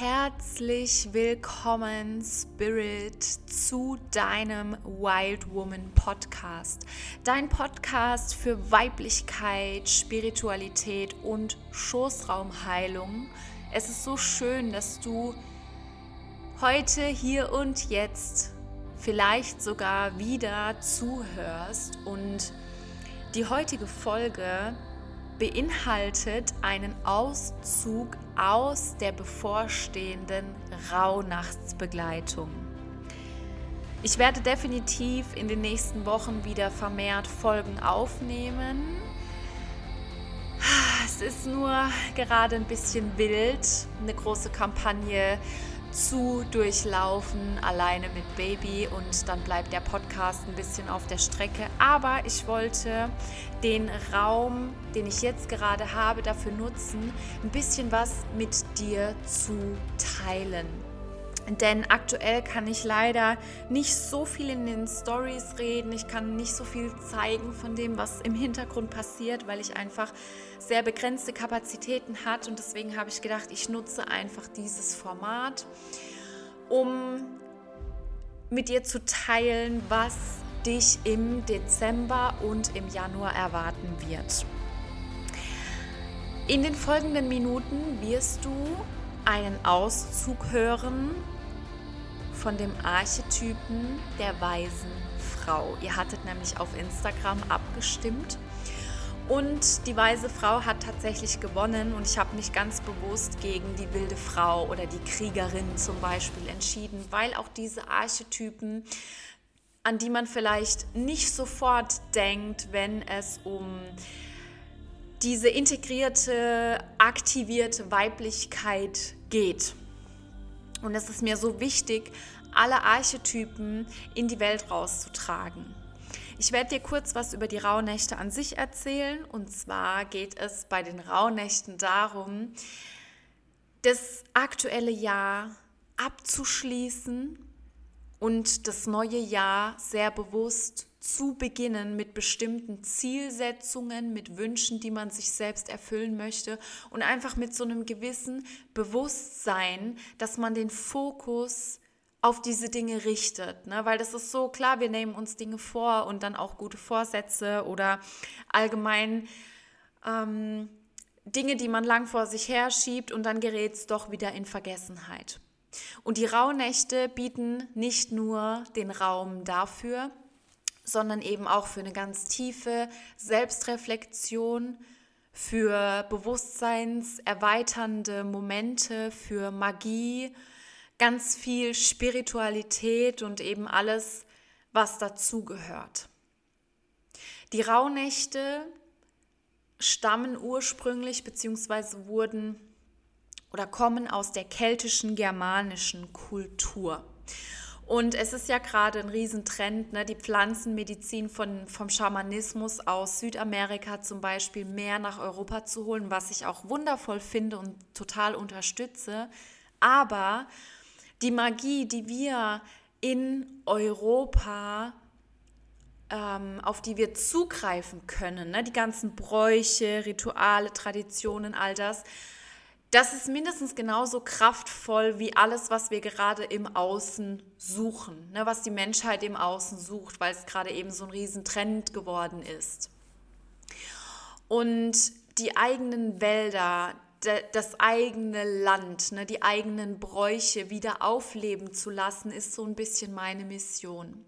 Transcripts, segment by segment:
herzlich willkommen, Spirit, zu deinem Wild Woman Podcast. Dein Podcast für Weiblichkeit, Spiritualität und Schoßraumheilung. Es ist so schön, dass du heute, hier und jetzt vielleicht sogar wieder zuhörst und die heutige Folge beinhaltet einen Auszug aus der bevorstehenden Rauhnachtsbegleitung. Ich werde definitiv in den nächsten Wochen wieder vermehrt Folgen aufnehmen. Es ist nur gerade ein bisschen wild, eine große Kampagne zu durchlaufen, alleine mit Baby und dann bleibt der Podcast ein bisschen auf der Strecke. Aber ich wollte den Raum, den ich jetzt gerade habe, dafür nutzen, ein bisschen was mit dir zu teilen. Denn aktuell kann ich leider nicht so viel in den Stories reden. Ich kann nicht so viel zeigen von dem, was im Hintergrund passiert, weil ich einfach sehr begrenzte Kapazitäten hat. Und deswegen habe ich gedacht, ich nutze einfach dieses Format, um mit dir zu teilen, was dich im Dezember und im Januar erwarten wird. In den folgenden Minuten wirst du einen Auszug hören von dem Archetypen der weisen Frau. Ihr hattet nämlich auf Instagram abgestimmt und die weise Frau hat tatsächlich gewonnen und ich habe mich ganz bewusst gegen die wilde Frau oder die Kriegerin zum Beispiel entschieden, weil auch diese Archetypen, an die man vielleicht nicht sofort denkt, wenn es um diese integrierte, aktivierte Weiblichkeit geht. Und es ist mir so wichtig, alle Archetypen in die Welt rauszutragen. Ich werde dir kurz was über die Rauhnächte an sich erzählen. Und zwar geht es bei den Rauhnächten darum, das aktuelle Jahr abzuschließen und das neue Jahr sehr bewusst zu beginnen mit bestimmten Zielsetzungen, mit Wünschen, die man sich selbst erfüllen möchte und einfach mit so einem gewissen Bewusstsein, dass man den Fokus auf diese Dinge richtet. Ne? Weil das ist so klar, wir nehmen uns Dinge vor und dann auch gute Vorsätze oder allgemein ähm, Dinge, die man lang vor sich her schiebt und dann gerät es doch wieder in Vergessenheit. Und die Rauhnächte bieten nicht nur den Raum dafür, sondern eben auch für eine ganz tiefe Selbstreflexion, für bewusstseinserweiternde Momente, für Magie, ganz viel Spiritualität und eben alles, was dazugehört. Die Rauhnächte stammen ursprünglich bzw. wurden oder kommen aus der keltischen germanischen Kultur. Und es ist ja gerade ein Riesentrend, ne, die Pflanzenmedizin von, vom Schamanismus aus Südamerika zum Beispiel mehr nach Europa zu holen, was ich auch wundervoll finde und total unterstütze. Aber die Magie, die wir in Europa ähm, auf die wir zugreifen können, ne? die ganzen Bräuche, Rituale, Traditionen, all das, das ist mindestens genauso kraftvoll wie alles, was wir gerade im Außen suchen, ne, was die Menschheit im Außen sucht, weil es gerade eben so ein Riesentrend geworden ist. Und die eigenen Wälder, das eigene Land, ne, die eigenen Bräuche wieder aufleben zu lassen, ist so ein bisschen meine Mission.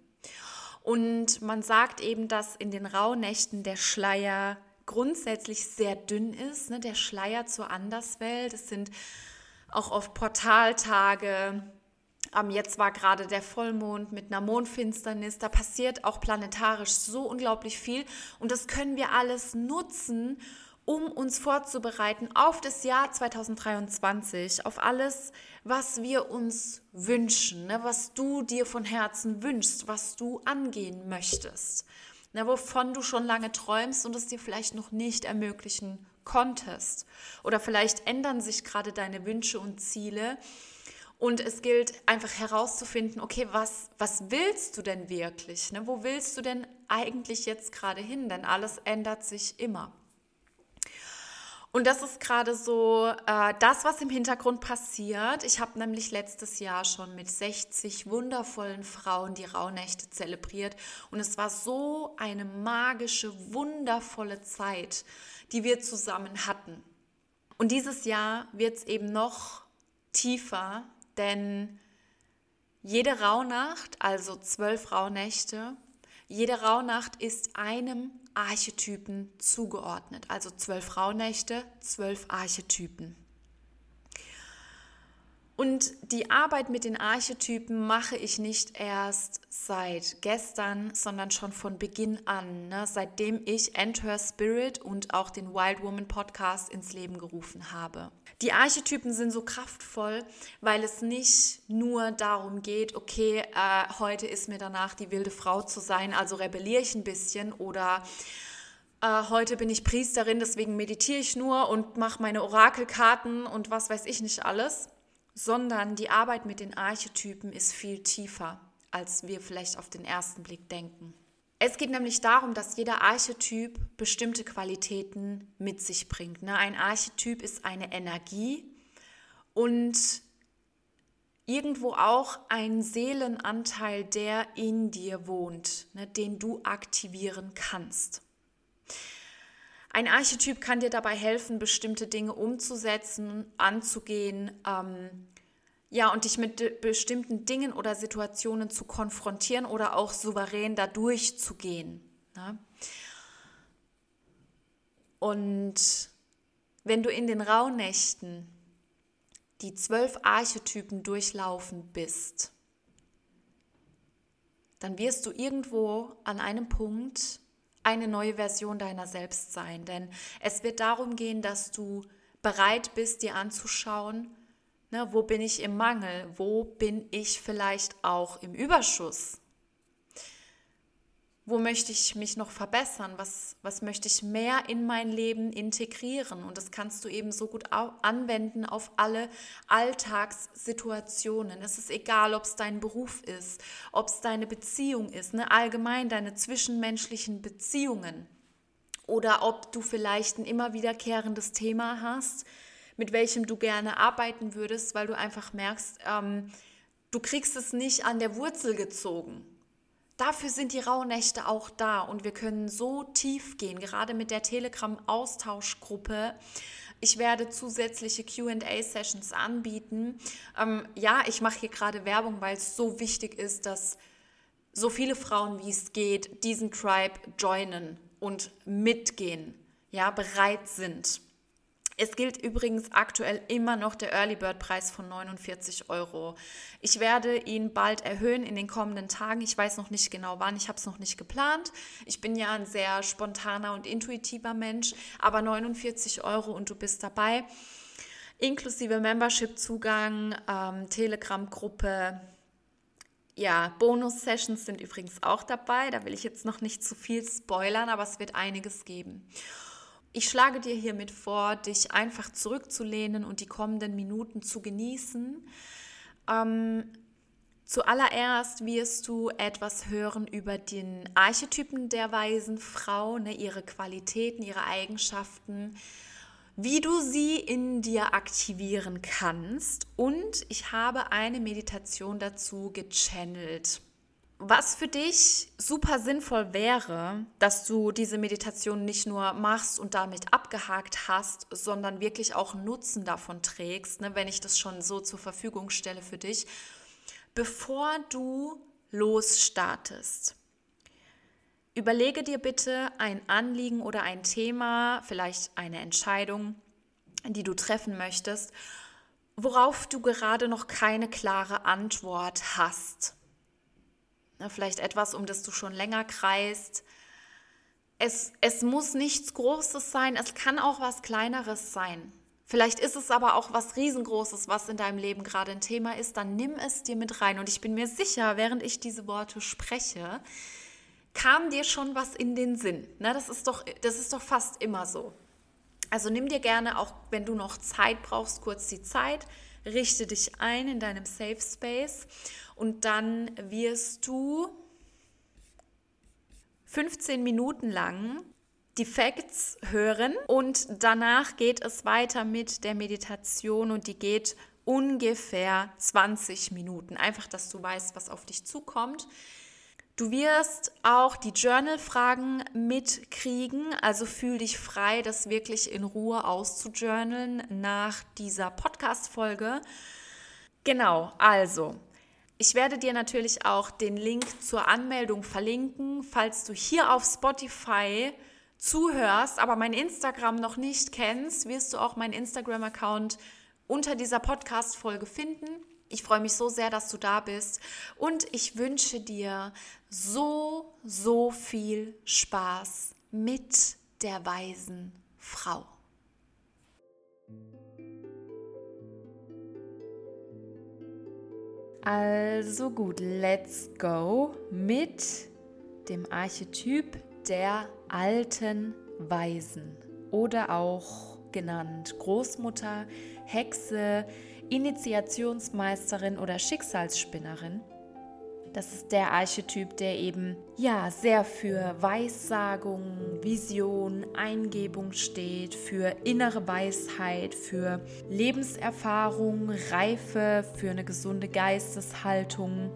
Und man sagt eben, dass in den Rauhnächten der Schleier grundsätzlich sehr dünn ist, ne? der Schleier zur Anderswelt. Es sind auch oft Portaltage. Ähm, jetzt war gerade der Vollmond mit einer Mondfinsternis. Da passiert auch planetarisch so unglaublich viel. Und das können wir alles nutzen, um uns vorzubereiten auf das Jahr 2023, auf alles, was wir uns wünschen, ne? was du dir von Herzen wünschst, was du angehen möchtest na, wovon du schon lange träumst und es dir vielleicht noch nicht ermöglichen konntest. Oder vielleicht ändern sich gerade deine Wünsche und Ziele. Und es gilt einfach herauszufinden, okay, was, was willst du denn wirklich? Ne? Wo willst du denn eigentlich jetzt gerade hin? Denn alles ändert sich immer. Und das ist gerade so äh, das, was im Hintergrund passiert. Ich habe nämlich letztes Jahr schon mit 60 wundervollen Frauen die Rauhnächte zelebriert. Und es war so eine magische, wundervolle Zeit, die wir zusammen hatten. Und dieses Jahr wird es eben noch tiefer, denn jede Rauhnacht, also zwölf Rauhnächte, jede Rauhnacht ist einem Archetypen zugeordnet. Also zwölf Rauhnächte, zwölf Archetypen. Und die Arbeit mit den Archetypen mache ich nicht erst seit gestern, sondern schon von Beginn an, ne? seitdem ich Enter Spirit und auch den Wild Woman Podcast ins Leben gerufen habe. Die Archetypen sind so kraftvoll, weil es nicht nur darum geht, okay, äh, heute ist mir danach die wilde Frau zu sein, also rebelliere ich ein bisschen oder äh, heute bin ich Priesterin, deswegen meditiere ich nur und mache meine Orakelkarten und was weiß ich nicht alles sondern die Arbeit mit den Archetypen ist viel tiefer, als wir vielleicht auf den ersten Blick denken. Es geht nämlich darum, dass jeder Archetyp bestimmte Qualitäten mit sich bringt. Ne? Ein Archetyp ist eine Energie und irgendwo auch ein Seelenanteil, der in dir wohnt, ne? den du aktivieren kannst. Ein Archetyp kann dir dabei helfen, bestimmte Dinge umzusetzen, anzugehen, ähm, ja, und dich mit bestimmten Dingen oder Situationen zu konfrontieren oder auch souverän da durchzugehen. Ne? Und wenn du in den Rauhnächten die zwölf Archetypen durchlaufen bist, dann wirst du irgendwo an einem Punkt eine neue Version deiner selbst sein. Denn es wird darum gehen, dass du bereit bist, dir anzuschauen, ne, wo bin ich im Mangel, wo bin ich vielleicht auch im Überschuss. Wo möchte ich mich noch verbessern? Was, was möchte ich mehr in mein Leben integrieren? Und das kannst du eben so gut anwenden auf alle Alltagssituationen. Es ist egal, ob es dein Beruf ist, ob es deine Beziehung ist, ne? allgemein deine zwischenmenschlichen Beziehungen. Oder ob du vielleicht ein immer wiederkehrendes Thema hast, mit welchem du gerne arbeiten würdest, weil du einfach merkst, ähm, du kriegst es nicht an der Wurzel gezogen. Dafür sind die Rauhnächte auch da und wir können so tief gehen, gerade mit der Telegram-Austauschgruppe. Ich werde zusätzliche QA-Sessions anbieten. Ähm, ja, ich mache hier gerade Werbung, weil es so wichtig ist, dass so viele Frauen wie es geht diesen Tribe joinen und mitgehen, ja, bereit sind. Es gilt übrigens aktuell immer noch der Early Bird Preis von 49 Euro. Ich werde ihn bald erhöhen in den kommenden Tagen. Ich weiß noch nicht genau wann, ich habe es noch nicht geplant. Ich bin ja ein sehr spontaner und intuitiver Mensch, aber 49 Euro und du bist dabei. Inklusive Membership-Zugang, ähm, Telegram-Gruppe, ja, Bonus-Sessions sind übrigens auch dabei. Da will ich jetzt noch nicht zu viel spoilern, aber es wird einiges geben. Ich schlage dir hiermit vor, dich einfach zurückzulehnen und die kommenden Minuten zu genießen. Ähm, zuallererst wirst du etwas hören über den Archetypen der weisen Frau, ne, ihre Qualitäten, ihre Eigenschaften, wie du sie in dir aktivieren kannst. Und ich habe eine Meditation dazu gechannelt. Was für dich super sinnvoll wäre, dass du diese Meditation nicht nur machst und damit abgehakt hast, sondern wirklich auch Nutzen davon trägst, ne, wenn ich das schon so zur Verfügung stelle für dich, bevor du losstartest. Überlege dir bitte ein Anliegen oder ein Thema, vielleicht eine Entscheidung, die du treffen möchtest, worauf du gerade noch keine klare Antwort hast vielleicht etwas, um das du schon länger kreist. Es, es muss nichts Großes sein, es kann auch was Kleineres sein. Vielleicht ist es aber auch was Riesengroßes, was in deinem Leben gerade ein Thema ist, dann nimm es dir mit rein. Und ich bin mir sicher, während ich diese Worte spreche, kam dir schon was in den Sinn. Ne, das, ist doch, das ist doch fast immer so. Also nimm dir gerne, auch wenn du noch Zeit brauchst, kurz die Zeit, richte dich ein in deinem Safe Space und dann wirst du 15 Minuten lang die Facts hören und danach geht es weiter mit der Meditation und die geht ungefähr 20 Minuten. Einfach, dass du weißt, was auf dich zukommt. Du wirst auch die Journal-Fragen mitkriegen, also fühl dich frei, das wirklich in Ruhe auszujournalen nach dieser Podcast-Folge. Genau, also ich werde dir natürlich auch den Link zur Anmeldung verlinken, falls du hier auf Spotify zuhörst, aber mein Instagram noch nicht kennst, wirst du auch meinen Instagram-Account unter dieser Podcast-Folge finden. Ich freue mich so sehr, dass du da bist und ich wünsche dir so, so viel Spaß mit der weisen Frau. Also gut, let's go mit dem Archetyp der alten Weisen oder auch genannt Großmutter, Hexe, Initiationsmeisterin oder Schicksalsspinnerin. Das ist der Archetyp, der eben ja sehr für Weissagung, Vision, Eingebung steht, für innere Weisheit, für Lebenserfahrung, Reife, für eine gesunde Geisteshaltung,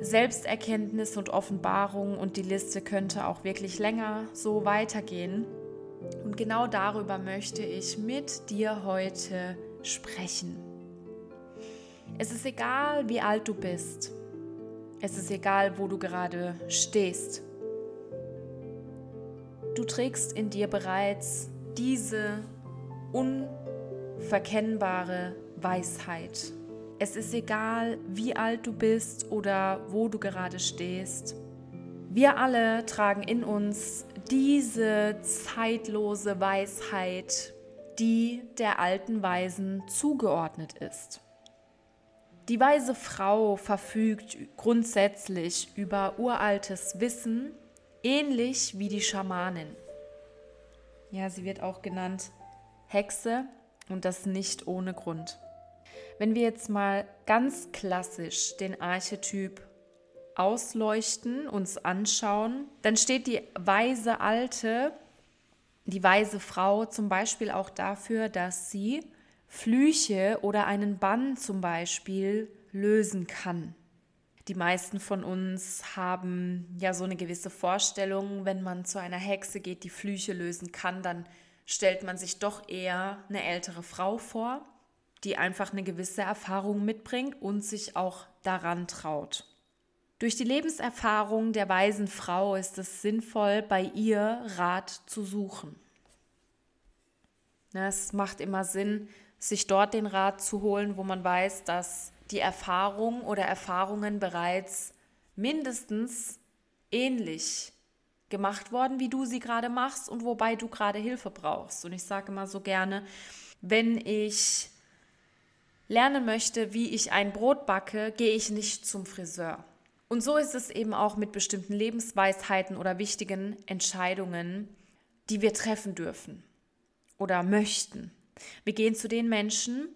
Selbsterkenntnis und Offenbarung und die Liste könnte auch wirklich länger so weitergehen. Und genau darüber möchte ich mit dir heute sprechen. Es ist egal, wie alt du bist. Es ist egal, wo du gerade stehst. Du trägst in dir bereits diese unverkennbare Weisheit. Es ist egal, wie alt du bist oder wo du gerade stehst. Wir alle tragen in uns diese zeitlose Weisheit, die der alten Weisen zugeordnet ist. Die weise Frau verfügt grundsätzlich über uraltes Wissen, ähnlich wie die Schamanin. Ja, sie wird auch genannt Hexe und das nicht ohne Grund. Wenn wir jetzt mal ganz klassisch den Archetyp ausleuchten, uns anschauen, dann steht die weise Alte, die weise Frau zum Beispiel auch dafür, dass sie Flüche oder einen Bann zum Beispiel lösen kann. Die meisten von uns haben ja so eine gewisse Vorstellung, wenn man zu einer Hexe geht, die Flüche lösen kann, dann stellt man sich doch eher eine ältere Frau vor, die einfach eine gewisse Erfahrung mitbringt und sich auch daran traut. Durch die Lebenserfahrung der weisen Frau ist es sinnvoll, bei ihr Rat zu suchen. Es macht immer Sinn, sich dort den Rat zu holen, wo man weiß, dass die Erfahrung oder Erfahrungen bereits mindestens ähnlich gemacht worden, wie du sie gerade machst und wobei du gerade Hilfe brauchst. Und ich sage immer so gerne, wenn ich lernen möchte, wie ich ein Brot backe, gehe ich nicht zum Friseur. Und so ist es eben auch mit bestimmten Lebensweisheiten oder wichtigen Entscheidungen, die wir treffen dürfen oder möchten. Wir gehen zu den Menschen,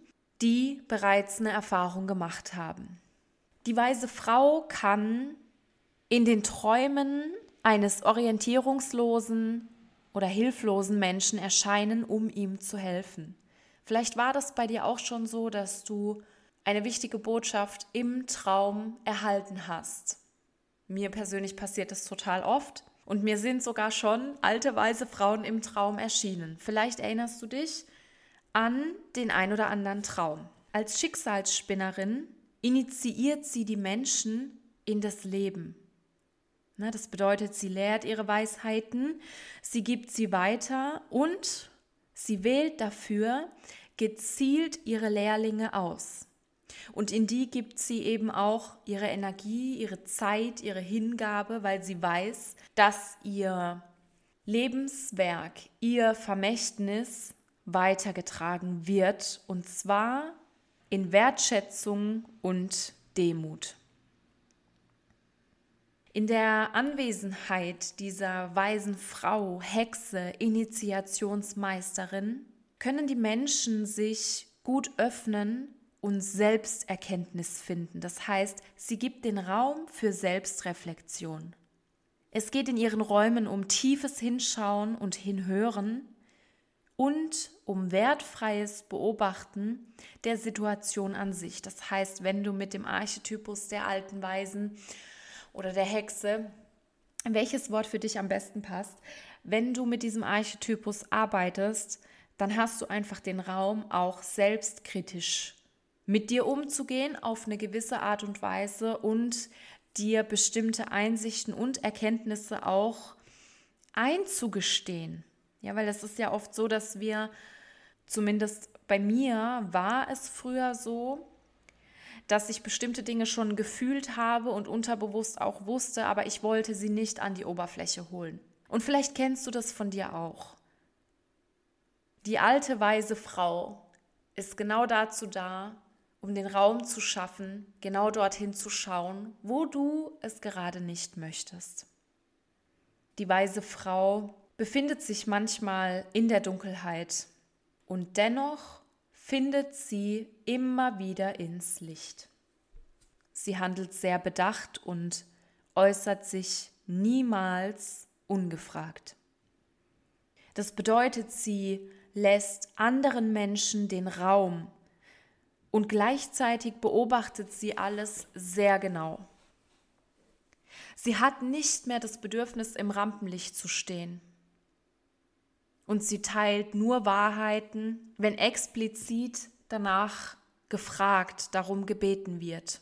die bereits eine Erfahrung gemacht haben. Die weise Frau kann in den Träumen eines orientierungslosen oder hilflosen Menschen erscheinen, um ihm zu helfen. Vielleicht war das bei dir auch schon so, dass du eine wichtige Botschaft im Traum erhalten hast. Mir persönlich passiert das total oft und mir sind sogar schon alte weise Frauen im Traum erschienen. Vielleicht erinnerst du dich, an den ein oder anderen Traum. Als Schicksalsspinnerin initiiert sie die Menschen in das Leben. Na, das bedeutet, sie lehrt ihre Weisheiten, sie gibt sie weiter und sie wählt dafür gezielt ihre Lehrlinge aus. Und in die gibt sie eben auch ihre Energie, ihre Zeit, ihre Hingabe, weil sie weiß, dass ihr Lebenswerk, ihr Vermächtnis weitergetragen wird, und zwar in Wertschätzung und Demut. In der Anwesenheit dieser weisen Frau, Hexe, Initiationsmeisterin, können die Menschen sich gut öffnen und Selbsterkenntnis finden. Das heißt, sie gibt den Raum für Selbstreflexion. Es geht in ihren Räumen um tiefes Hinschauen und Hinhören und um wertfreies Beobachten der Situation an sich. Das heißt, wenn du mit dem Archetypus der alten Weisen oder der Hexe, welches Wort für dich am besten passt, wenn du mit diesem Archetypus arbeitest, dann hast du einfach den Raum, auch selbstkritisch mit dir umzugehen auf eine gewisse Art und Weise und dir bestimmte Einsichten und Erkenntnisse auch einzugestehen. Ja, weil es ist ja oft so, dass wir, zumindest bei mir war es früher so, dass ich bestimmte Dinge schon gefühlt habe und unterbewusst auch wusste, aber ich wollte sie nicht an die Oberfläche holen. Und vielleicht kennst du das von dir auch. Die alte weise Frau ist genau dazu da, um den Raum zu schaffen, genau dorthin zu schauen, wo du es gerade nicht möchtest. Die weise Frau befindet sich manchmal in der Dunkelheit und dennoch findet sie immer wieder ins Licht. Sie handelt sehr bedacht und äußert sich niemals ungefragt. Das bedeutet, sie lässt anderen Menschen den Raum und gleichzeitig beobachtet sie alles sehr genau. Sie hat nicht mehr das Bedürfnis, im Rampenlicht zu stehen und sie teilt nur Wahrheiten, wenn explizit danach gefragt, darum gebeten wird.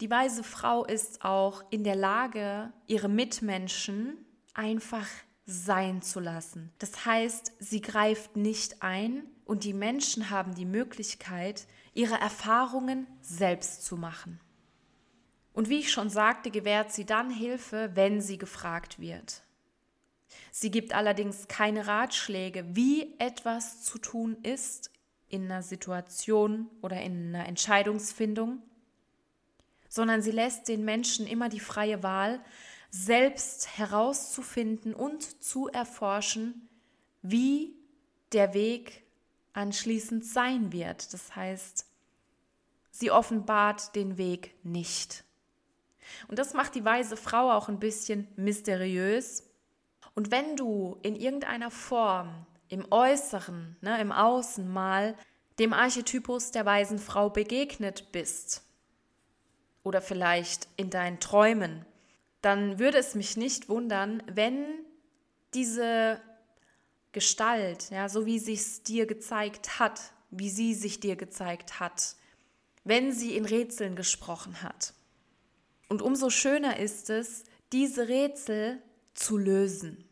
Die weise Frau ist auch in der Lage, ihre Mitmenschen einfach sein zu lassen. Das heißt, sie greift nicht ein und die Menschen haben die Möglichkeit, ihre Erfahrungen selbst zu machen. Und wie ich schon sagte, gewährt sie dann Hilfe, wenn sie gefragt wird. Sie gibt allerdings keine Ratschläge, wie etwas zu tun ist in einer Situation oder in einer Entscheidungsfindung, sondern sie lässt den Menschen immer die freie Wahl, selbst herauszufinden und zu erforschen, wie der Weg anschließend sein wird. Das heißt, sie offenbart den Weg nicht. Und das macht die weise Frau auch ein bisschen mysteriös, und wenn du in irgendeiner Form im Äußeren, ne, im Außen mal dem Archetypus der weisen Frau begegnet bist oder vielleicht in deinen Träumen, dann würde es mich nicht wundern, wenn diese Gestalt, ja, so wie sie es dir gezeigt hat, wie sie sich dir gezeigt hat, wenn sie in Rätseln gesprochen hat. Und umso schöner ist es, diese Rätsel zu lösen.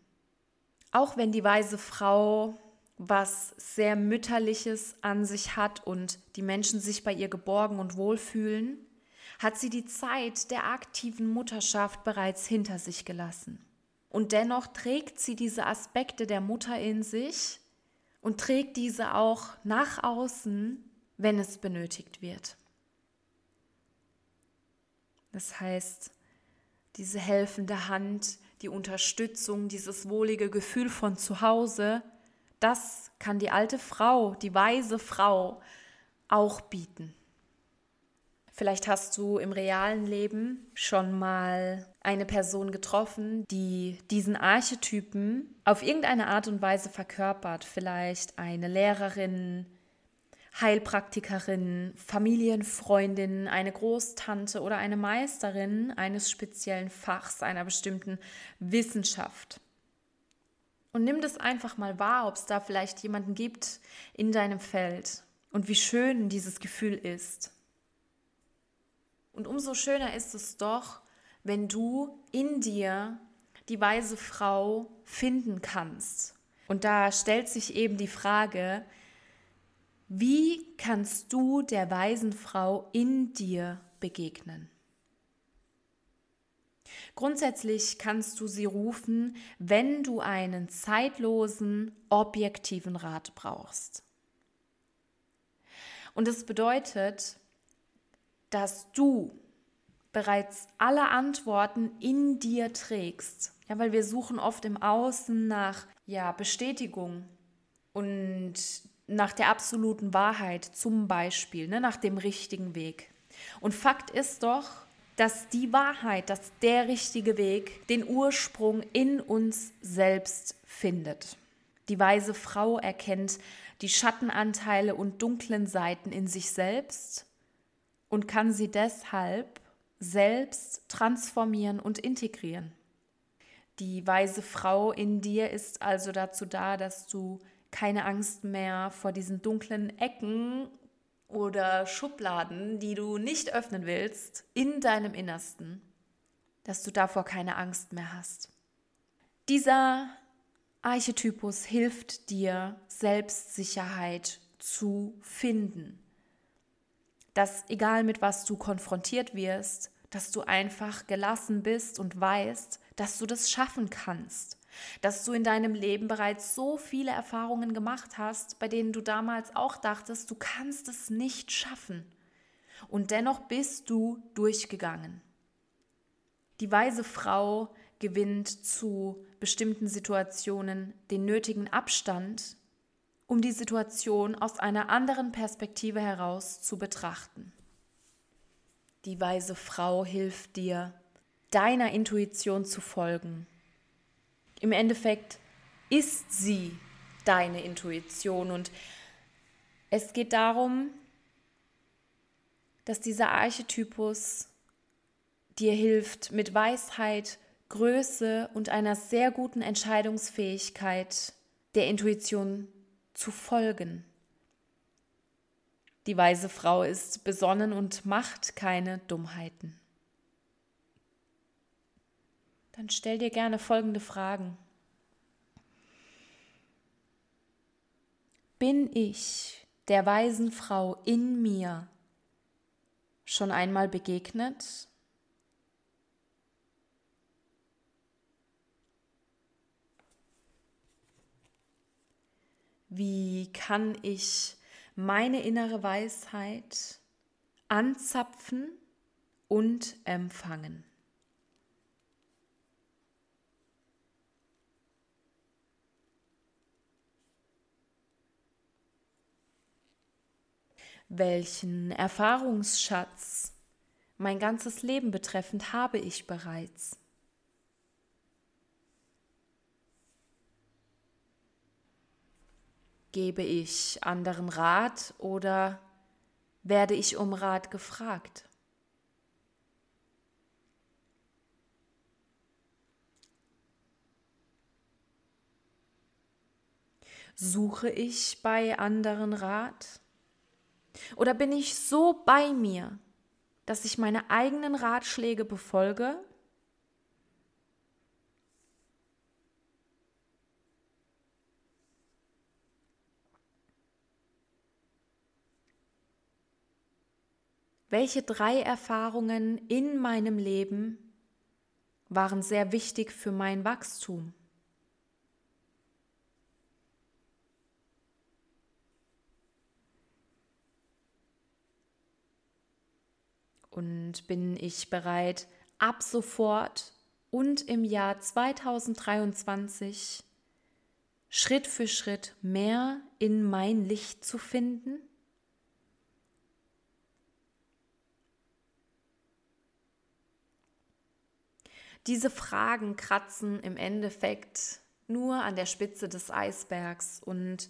Auch wenn die weise Frau was sehr Mütterliches an sich hat und die Menschen sich bei ihr geborgen und wohlfühlen, hat sie die Zeit der aktiven Mutterschaft bereits hinter sich gelassen. Und dennoch trägt sie diese Aspekte der Mutter in sich und trägt diese auch nach außen, wenn es benötigt wird. Das heißt, diese helfende Hand, die Unterstützung, dieses wohlige Gefühl von zu Hause, das kann die alte Frau, die weise Frau auch bieten. Vielleicht hast du im realen Leben schon mal eine Person getroffen, die diesen Archetypen auf irgendeine Art und Weise verkörpert. Vielleicht eine Lehrerin, Heilpraktikerin, Familienfreundin, eine Großtante oder eine Meisterin eines speziellen Fachs, einer bestimmten Wissenschaft. Und nimm das einfach mal wahr, ob es da vielleicht jemanden gibt in deinem Feld und wie schön dieses Gefühl ist. Und umso schöner ist es doch, wenn du in dir die weise Frau finden kannst. Und da stellt sich eben die Frage, wie kannst du der weisen Frau in dir begegnen? Grundsätzlich kannst du sie rufen, wenn du einen zeitlosen, objektiven Rat brauchst. Und das bedeutet, dass du bereits alle Antworten in dir trägst. Ja, weil wir suchen oft im Außen nach ja, Bestätigung und nach der absoluten Wahrheit zum Beispiel, ne, nach dem richtigen Weg. Und Fakt ist doch, dass die Wahrheit, dass der richtige Weg den Ursprung in uns selbst findet. Die weise Frau erkennt die Schattenanteile und dunklen Seiten in sich selbst und kann sie deshalb selbst transformieren und integrieren. Die weise Frau in dir ist also dazu da, dass du keine Angst mehr vor diesen dunklen Ecken oder Schubladen, die du nicht öffnen willst, in deinem Innersten, dass du davor keine Angst mehr hast. Dieser Archetypus hilft dir, Selbstsicherheit zu finden. Dass egal mit was du konfrontiert wirst, dass du einfach gelassen bist und weißt, dass du das schaffen kannst. Dass du in deinem Leben bereits so viele Erfahrungen gemacht hast, bei denen du damals auch dachtest, du kannst es nicht schaffen. Und dennoch bist du durchgegangen. Die weise Frau gewinnt zu bestimmten Situationen den nötigen Abstand, um die Situation aus einer anderen Perspektive heraus zu betrachten. Die weise Frau hilft dir, deiner Intuition zu folgen. Im Endeffekt ist sie deine Intuition und es geht darum, dass dieser Archetypus dir hilft, mit Weisheit Größe und einer sehr guten Entscheidungsfähigkeit der Intuition zu folgen. Die weise Frau ist besonnen und macht keine Dummheiten. Dann stell dir gerne folgende Fragen. Bin ich der weisen Frau in mir schon einmal begegnet? Wie kann ich meine innere Weisheit anzapfen und empfangen? Welchen Erfahrungsschatz mein ganzes Leben betreffend habe ich bereits? Gebe ich anderen Rat oder werde ich um Rat gefragt? Suche ich bei anderen Rat? Oder bin ich so bei mir, dass ich meine eigenen Ratschläge befolge Welche drei Erfahrungen in meinem Leben waren sehr wichtig für mein Wachstum? Und bin ich bereit, ab sofort und im Jahr 2023 Schritt für Schritt mehr in mein Licht zu finden? Diese Fragen kratzen im Endeffekt nur an der Spitze des Eisbergs und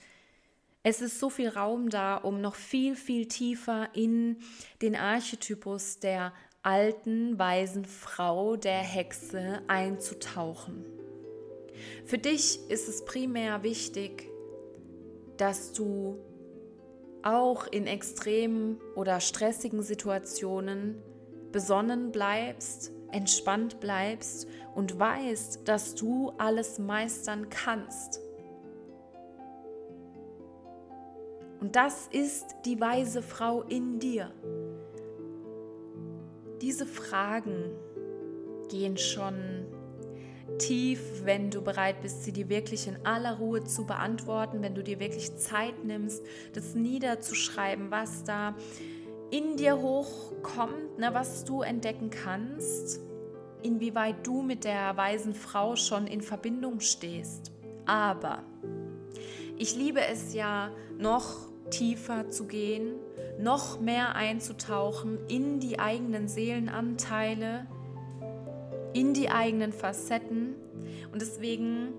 es ist so viel Raum da, um noch viel, viel tiefer in den Archetypus der alten, weisen Frau, der Hexe einzutauchen. Für dich ist es primär wichtig, dass du auch in extremen oder stressigen Situationen besonnen bleibst, entspannt bleibst und weißt, dass du alles meistern kannst. Und das ist die weise Frau in dir. Diese Fragen gehen schon tief, wenn du bereit bist, sie dir wirklich in aller Ruhe zu beantworten, wenn du dir wirklich Zeit nimmst, das niederzuschreiben, was da in dir hochkommt, ne, was du entdecken kannst, inwieweit du mit der weisen Frau schon in Verbindung stehst. Aber ich liebe es ja noch tiefer zu gehen, noch mehr einzutauchen in die eigenen Seelenanteile, in die eigenen Facetten. Und deswegen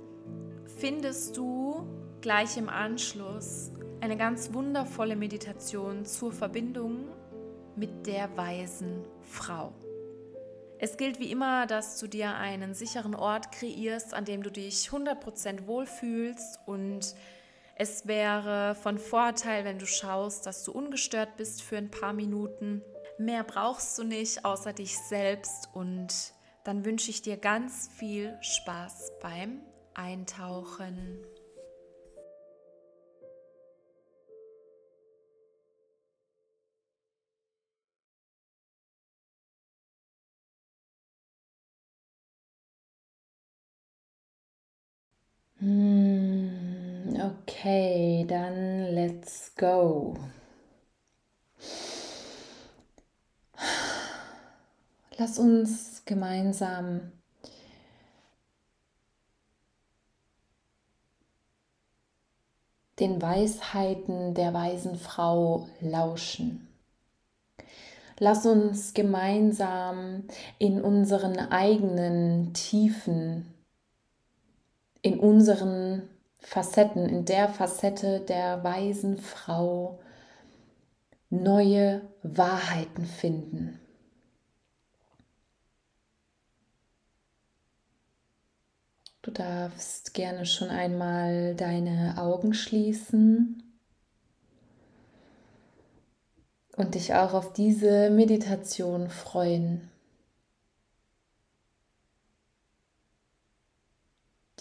findest du gleich im Anschluss eine ganz wundervolle Meditation zur Verbindung mit der weisen Frau. Es gilt wie immer, dass du dir einen sicheren Ort kreierst, an dem du dich 100% wohlfühlst und es wäre von Vorteil, wenn du schaust, dass du ungestört bist für ein paar Minuten. Mehr brauchst du nicht außer dich selbst und dann wünsche ich dir ganz viel Spaß beim Eintauchen. Hmm, okay, dann let's go. Lass uns gemeinsam den Weisheiten der weisen Frau lauschen. Lass uns gemeinsam in unseren eigenen Tiefen in unseren Facetten, in der Facette der weisen Frau neue Wahrheiten finden. Du darfst gerne schon einmal deine Augen schließen und dich auch auf diese Meditation freuen.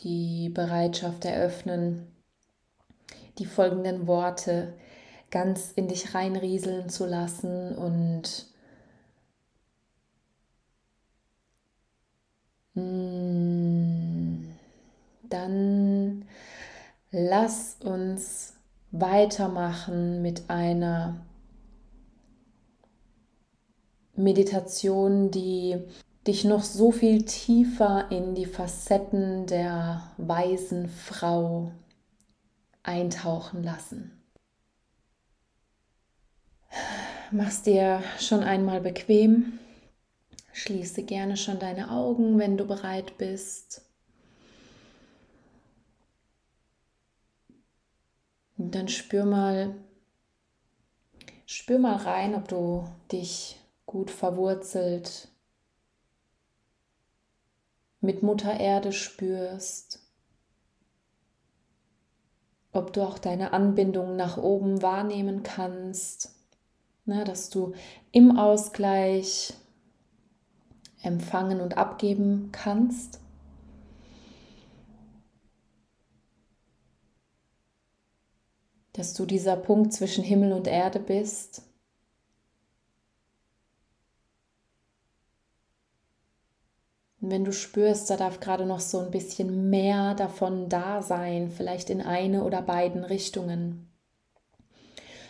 Die Bereitschaft eröffnen, die folgenden Worte ganz in dich reinrieseln zu lassen und mm, dann lass uns weitermachen mit einer Meditation, die dich noch so viel tiefer in die Facetten der weisen Frau eintauchen lassen. Mach's dir schon einmal bequem. Schließe gerne schon deine Augen, wenn du bereit bist. Und dann spür mal, spür mal rein, ob du dich gut verwurzelt mit Mutter Erde spürst, ob du auch deine Anbindung nach oben wahrnehmen kannst, na, dass du im Ausgleich empfangen und abgeben kannst. Dass du dieser Punkt zwischen Himmel und Erde bist wenn du spürst, da darf gerade noch so ein bisschen mehr davon da sein, vielleicht in eine oder beiden Richtungen,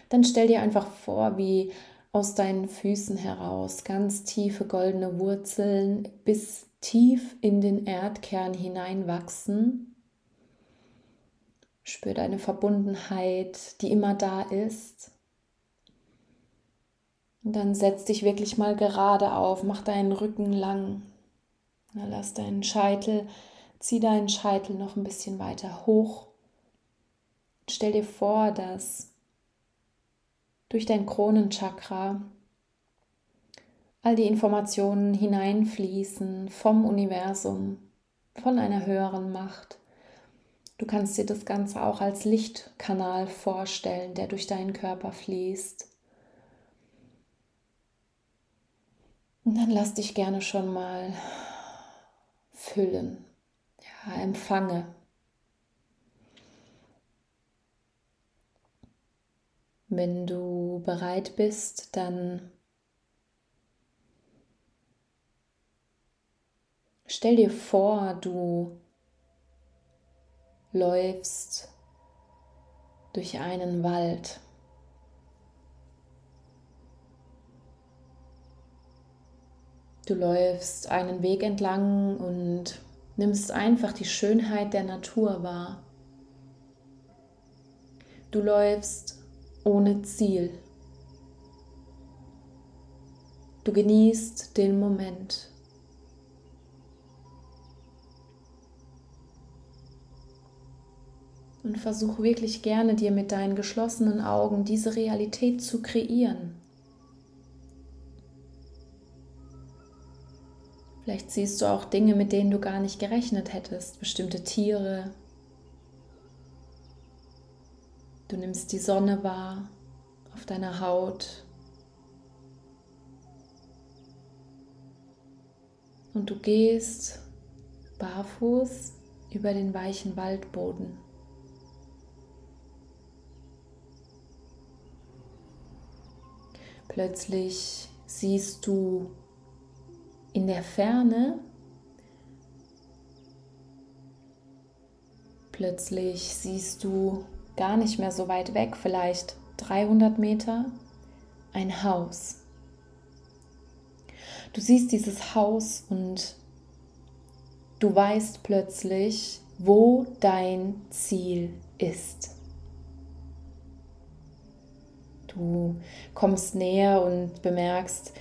dann stell dir einfach vor, wie aus deinen Füßen heraus ganz tiefe goldene Wurzeln bis tief in den Erdkern hineinwachsen. Spür deine Verbundenheit, die immer da ist. Und dann setz dich wirklich mal gerade auf, mach deinen Rücken lang, na, lass deinen Scheitel, zieh deinen Scheitel noch ein bisschen weiter hoch. Stell dir vor, dass durch dein Kronenchakra all die Informationen hineinfließen vom Universum, von einer höheren Macht. Du kannst dir das Ganze auch als Lichtkanal vorstellen, der durch deinen Körper fließt. Und dann lass dich gerne schon mal füllen, ja, empfange. Wenn du bereit bist, dann stell dir vor, du läufst durch einen Wald. Du läufst einen Weg entlang und nimmst einfach die Schönheit der Natur wahr. Du läufst ohne Ziel. Du genießt den Moment. Und versuch wirklich gerne dir mit deinen geschlossenen Augen diese Realität zu kreieren. Vielleicht siehst du auch Dinge, mit denen du gar nicht gerechnet hättest, bestimmte Tiere. Du nimmst die Sonne wahr auf deiner Haut. Und du gehst barfuß über den weichen Waldboden. Plötzlich siehst du in der Ferne, plötzlich siehst du gar nicht mehr so weit weg, vielleicht 300 Meter, ein Haus. Du siehst dieses Haus und du weißt plötzlich, wo dein Ziel ist. Du kommst näher und bemerkst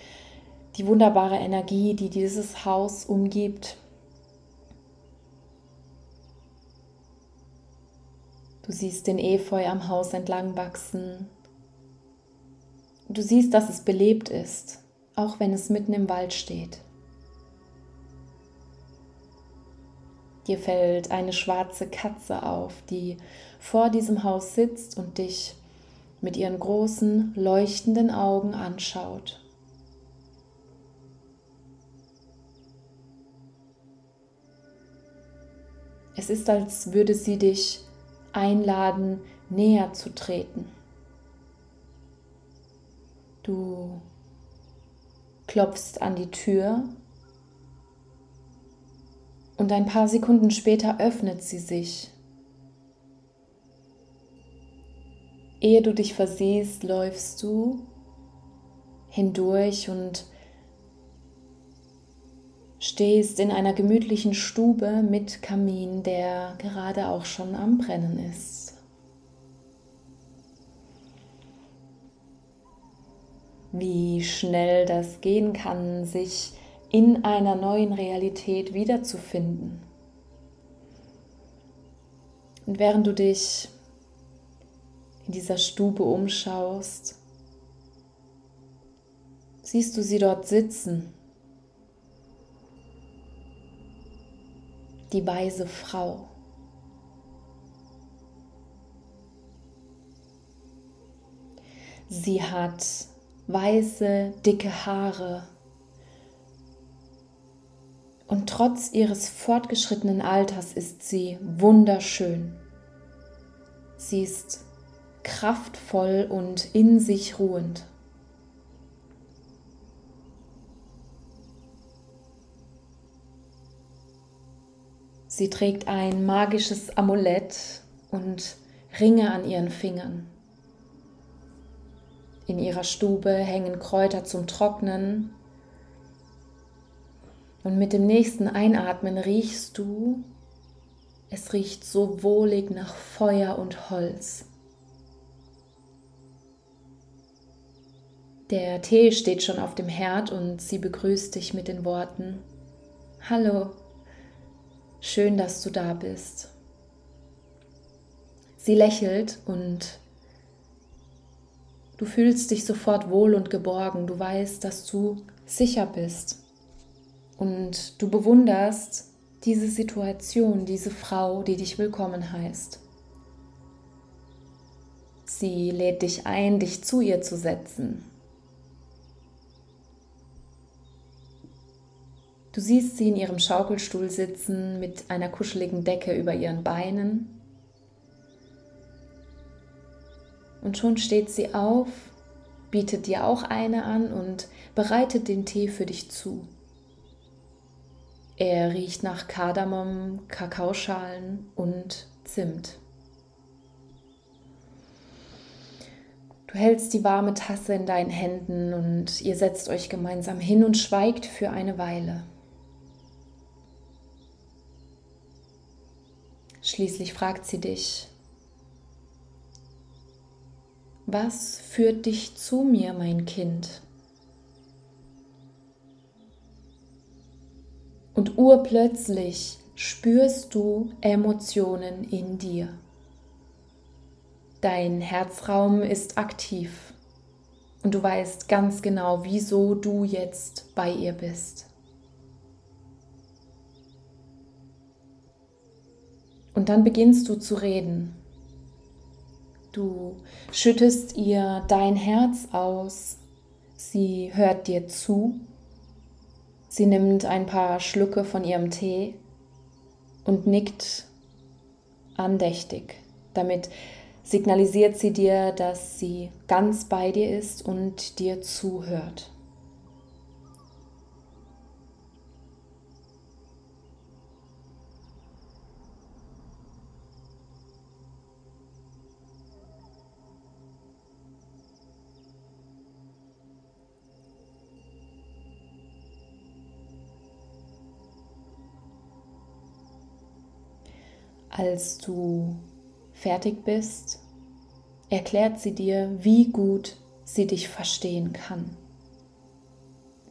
die wunderbare Energie, die dieses Haus umgibt. Du siehst den Efeu am Haus entlang wachsen. Du siehst, dass es belebt ist auch wenn es mitten im Wald steht. Dir fällt eine schwarze Katze auf, die vor diesem Haus sitzt und dich mit ihren großen, leuchtenden Augen anschaut. Es ist, als würde sie dich einladen, näher zu treten. Du klopfst an die Tür und ein paar Sekunden später öffnet sie sich. Ehe du dich versiehst, läufst du hindurch und stehst in einer gemütlichen Stube mit Kamin, der gerade auch schon am Brennen ist. wie schnell das gehen kann, sich in einer neuen Realität wiederzufinden. Und während du dich in dieser Stube umschaust, siehst du sie dort sitzen. Die weise Frau. Sie hat weiße, dicke Haare. Und trotz ihres fortgeschrittenen Alters ist sie wunderschön. Sie ist kraftvoll und in sich ruhend. Sie trägt ein magisches Amulett und Ringe an ihren Fingern. In ihrer Stube hängen Kräuter zum Trocknen. Und mit dem nächsten Einatmen riechst du, es riecht so wohlig nach Feuer und Holz. Der Tee steht schon auf dem Herd und sie begrüßt dich mit den Worten, Hallo, schön, dass du da bist. Sie lächelt und Du fühlst dich sofort wohl und geborgen. Du weißt, dass du sicher bist. Und du bewunderst diese Situation, diese Frau, die dich willkommen heißt. Sie lädt dich ein, dich zu ihr zu setzen. Du siehst sie in ihrem Schaukelstuhl sitzen mit einer kuscheligen Decke über ihren Beinen Und schon steht sie auf, bietet dir auch eine an und bereitet den Tee für dich zu. Er riecht nach Kardamom, Kakaoschalen und Zimt. Du hältst die warme Tasse in deinen Händen und ihr setzt euch gemeinsam hin und schweigt für eine Weile. Schließlich fragt sie dich, Was führt dich zu mir, mein Kind? Und urplötzlich spürst du Emotionen in dir. Dein Herzraum ist aktiv und du weißt ganz genau, wieso du jetzt bei ihr bist. Und dann beginnst du zu reden. Du schüttest ihr dein Herz aus. Sie hört dir zu. Sie nimmt ein paar Schlucke von ihrem Tee und nickt andächtig. Damit signalisiert sie dir, dass sie ganz bei dir ist und dir zuhört. Als du fertig bist, erklärt sie dir, wie gut sie dich verstehen kann.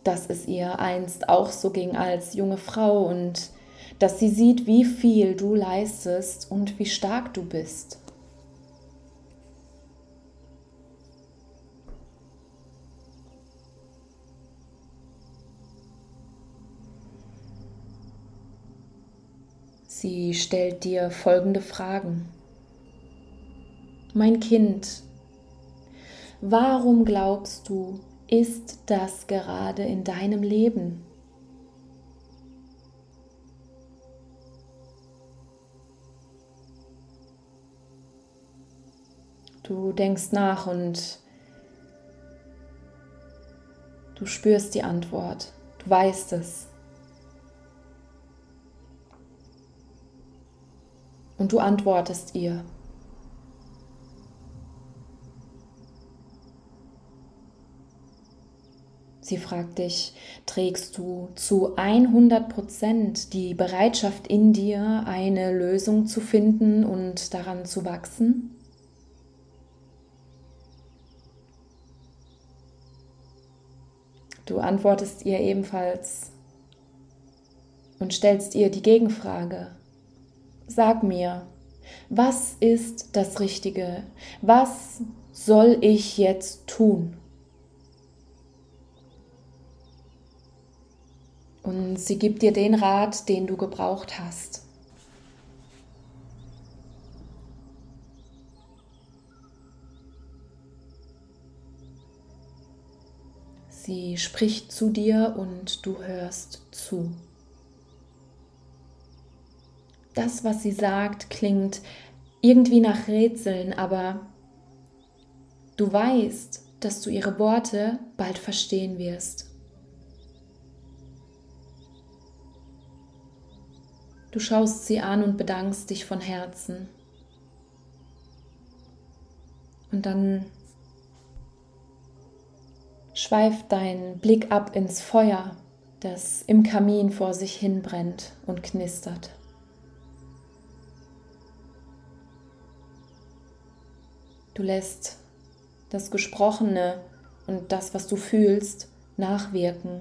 Dass es ihr einst auch so ging als junge Frau und dass sie sieht, wie viel du leistest und wie stark du bist. Sie stellt dir folgende Fragen. Mein Kind, warum glaubst du, ist das gerade in deinem Leben? Du denkst nach und du spürst die Antwort. Du weißt es. Und du antwortest ihr. Sie fragt dich, trägst du zu 100 Prozent die Bereitschaft in dir, eine Lösung zu finden und daran zu wachsen? Du antwortest ihr ebenfalls und stellst ihr die Gegenfrage. Sag mir, was ist das Richtige? Was soll ich jetzt tun? Und sie gibt dir den Rat, den du gebraucht hast. Sie spricht zu dir und du hörst zu das, was sie sagt, klingt irgendwie nach Rätseln, aber du weißt, dass du ihre Worte bald verstehen wirst. Du schaust sie an und bedankst dich von Herzen. Und dann schweift dein Blick ab ins Feuer, das im Kamin vor sich hin brennt und knistert. Du lässt das Gesprochene und das, was du fühlst, nachwirken.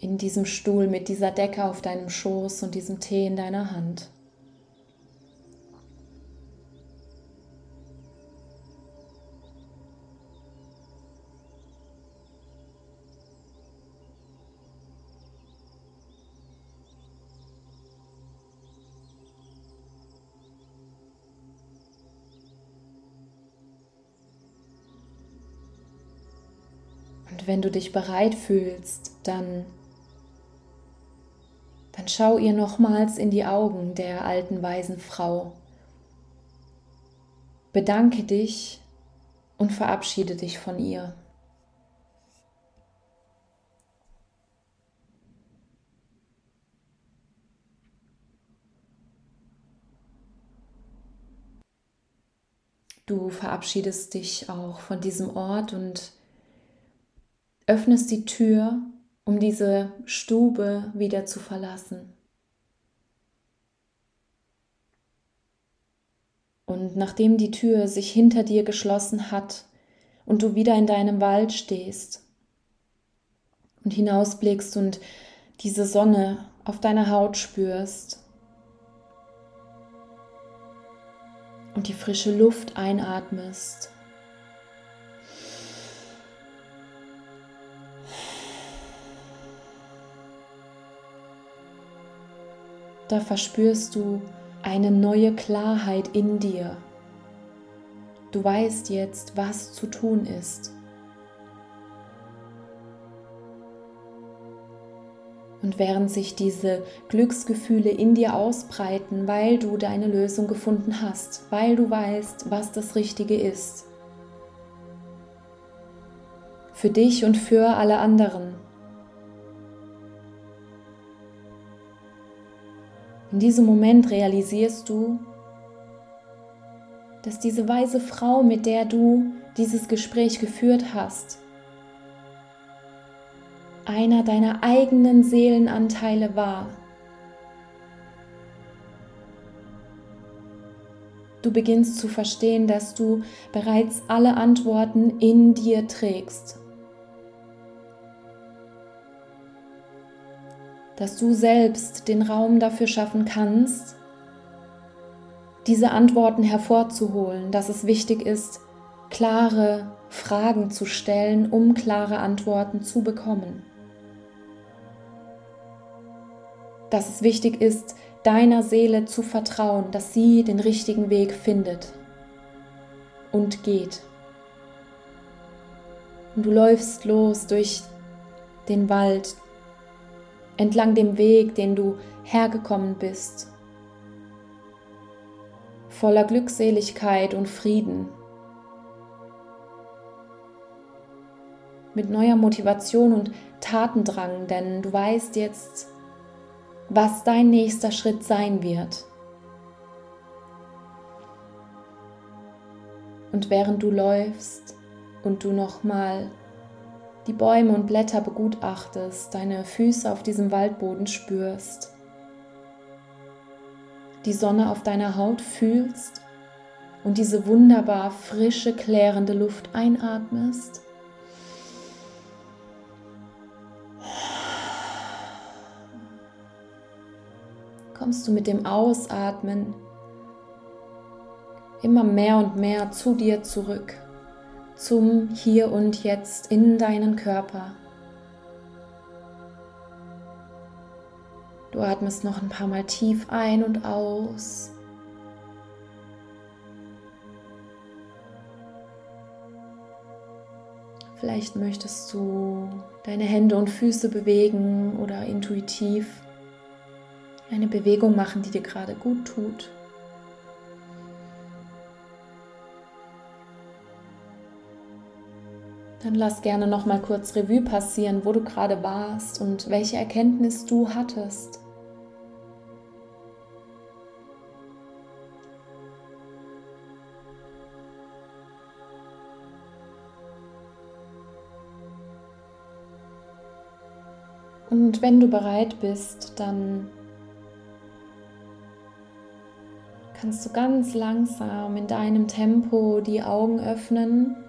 In diesem Stuhl mit dieser Decke auf deinem Schoß und diesem Tee in deiner Hand. Wenn du dich bereit fühlst, dann, dann schau ihr nochmals in die Augen der alten weisen Frau. Bedanke dich und verabschiede dich von ihr. Du verabschiedest dich auch von diesem Ort und öffnest die Tür, um diese Stube wieder zu verlassen. Und nachdem die Tür sich hinter dir geschlossen hat und du wieder in deinem Wald stehst und hinausblickst und diese Sonne auf deiner Haut spürst und die frische Luft einatmest, da verspürst du eine neue Klarheit in dir. Du weißt jetzt, was zu tun ist. Und während sich diese Glücksgefühle in dir ausbreiten, weil du deine Lösung gefunden hast, weil du weißt, was das Richtige ist, für dich und für alle anderen, In diesem Moment realisierst du, dass diese weise Frau, mit der du dieses Gespräch geführt hast, einer deiner eigenen Seelenanteile war. Du beginnst zu verstehen, dass du bereits alle Antworten in dir trägst. Dass du selbst den Raum dafür schaffen kannst, diese Antworten hervorzuholen, dass es wichtig ist, klare Fragen zu stellen, um klare Antworten zu bekommen. Dass es wichtig ist, deiner Seele zu vertrauen, dass sie den richtigen Weg findet und geht. Und du läufst los durch den Wald, entlang dem Weg, den du hergekommen bist, voller Glückseligkeit und Frieden, mit neuer Motivation und Tatendrang, denn du weißt jetzt, was dein nächster Schritt sein wird. Und während du läufst und du nochmal die Bäume und Blätter begutachtest, deine Füße auf diesem Waldboden spürst, die Sonne auf deiner Haut fühlst und diese wunderbar frische, klärende Luft einatmest. Kommst du mit dem Ausatmen immer mehr und mehr zu dir zurück zum Hier und Jetzt in deinen Körper. Du atmest noch ein paar Mal tief ein und aus. Vielleicht möchtest du deine Hände und Füße bewegen oder intuitiv eine Bewegung machen, die dir gerade gut tut. Dann lass gerne noch mal kurz Revue passieren, wo du gerade warst und welche Erkenntnis du hattest. Und wenn du bereit bist, dann kannst du ganz langsam in deinem Tempo die Augen öffnen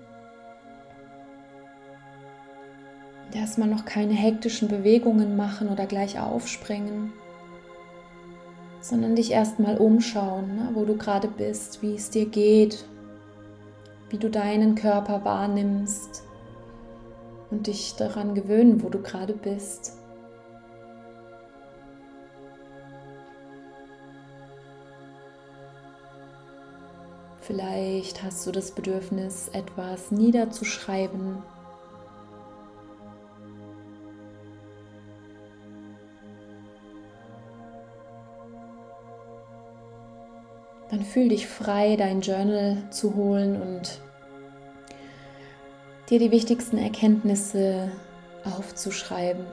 erstmal noch keine hektischen Bewegungen machen oder gleich aufspringen, sondern dich erstmal umschauen, ne, wo du gerade bist, wie es dir geht, wie du deinen Körper wahrnimmst und dich daran gewöhnen, wo du gerade bist. Vielleicht hast du das Bedürfnis, etwas niederzuschreiben, dann fühl dich frei, dein Journal zu holen und dir die wichtigsten Erkenntnisse aufzuschreiben.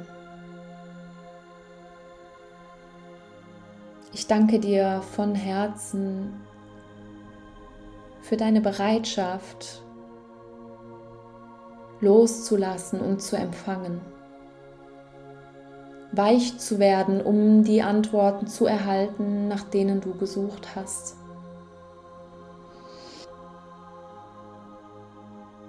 Ich danke dir von Herzen für deine Bereitschaft, loszulassen und zu empfangen, weich zu werden, um die Antworten zu erhalten, nach denen du gesucht hast.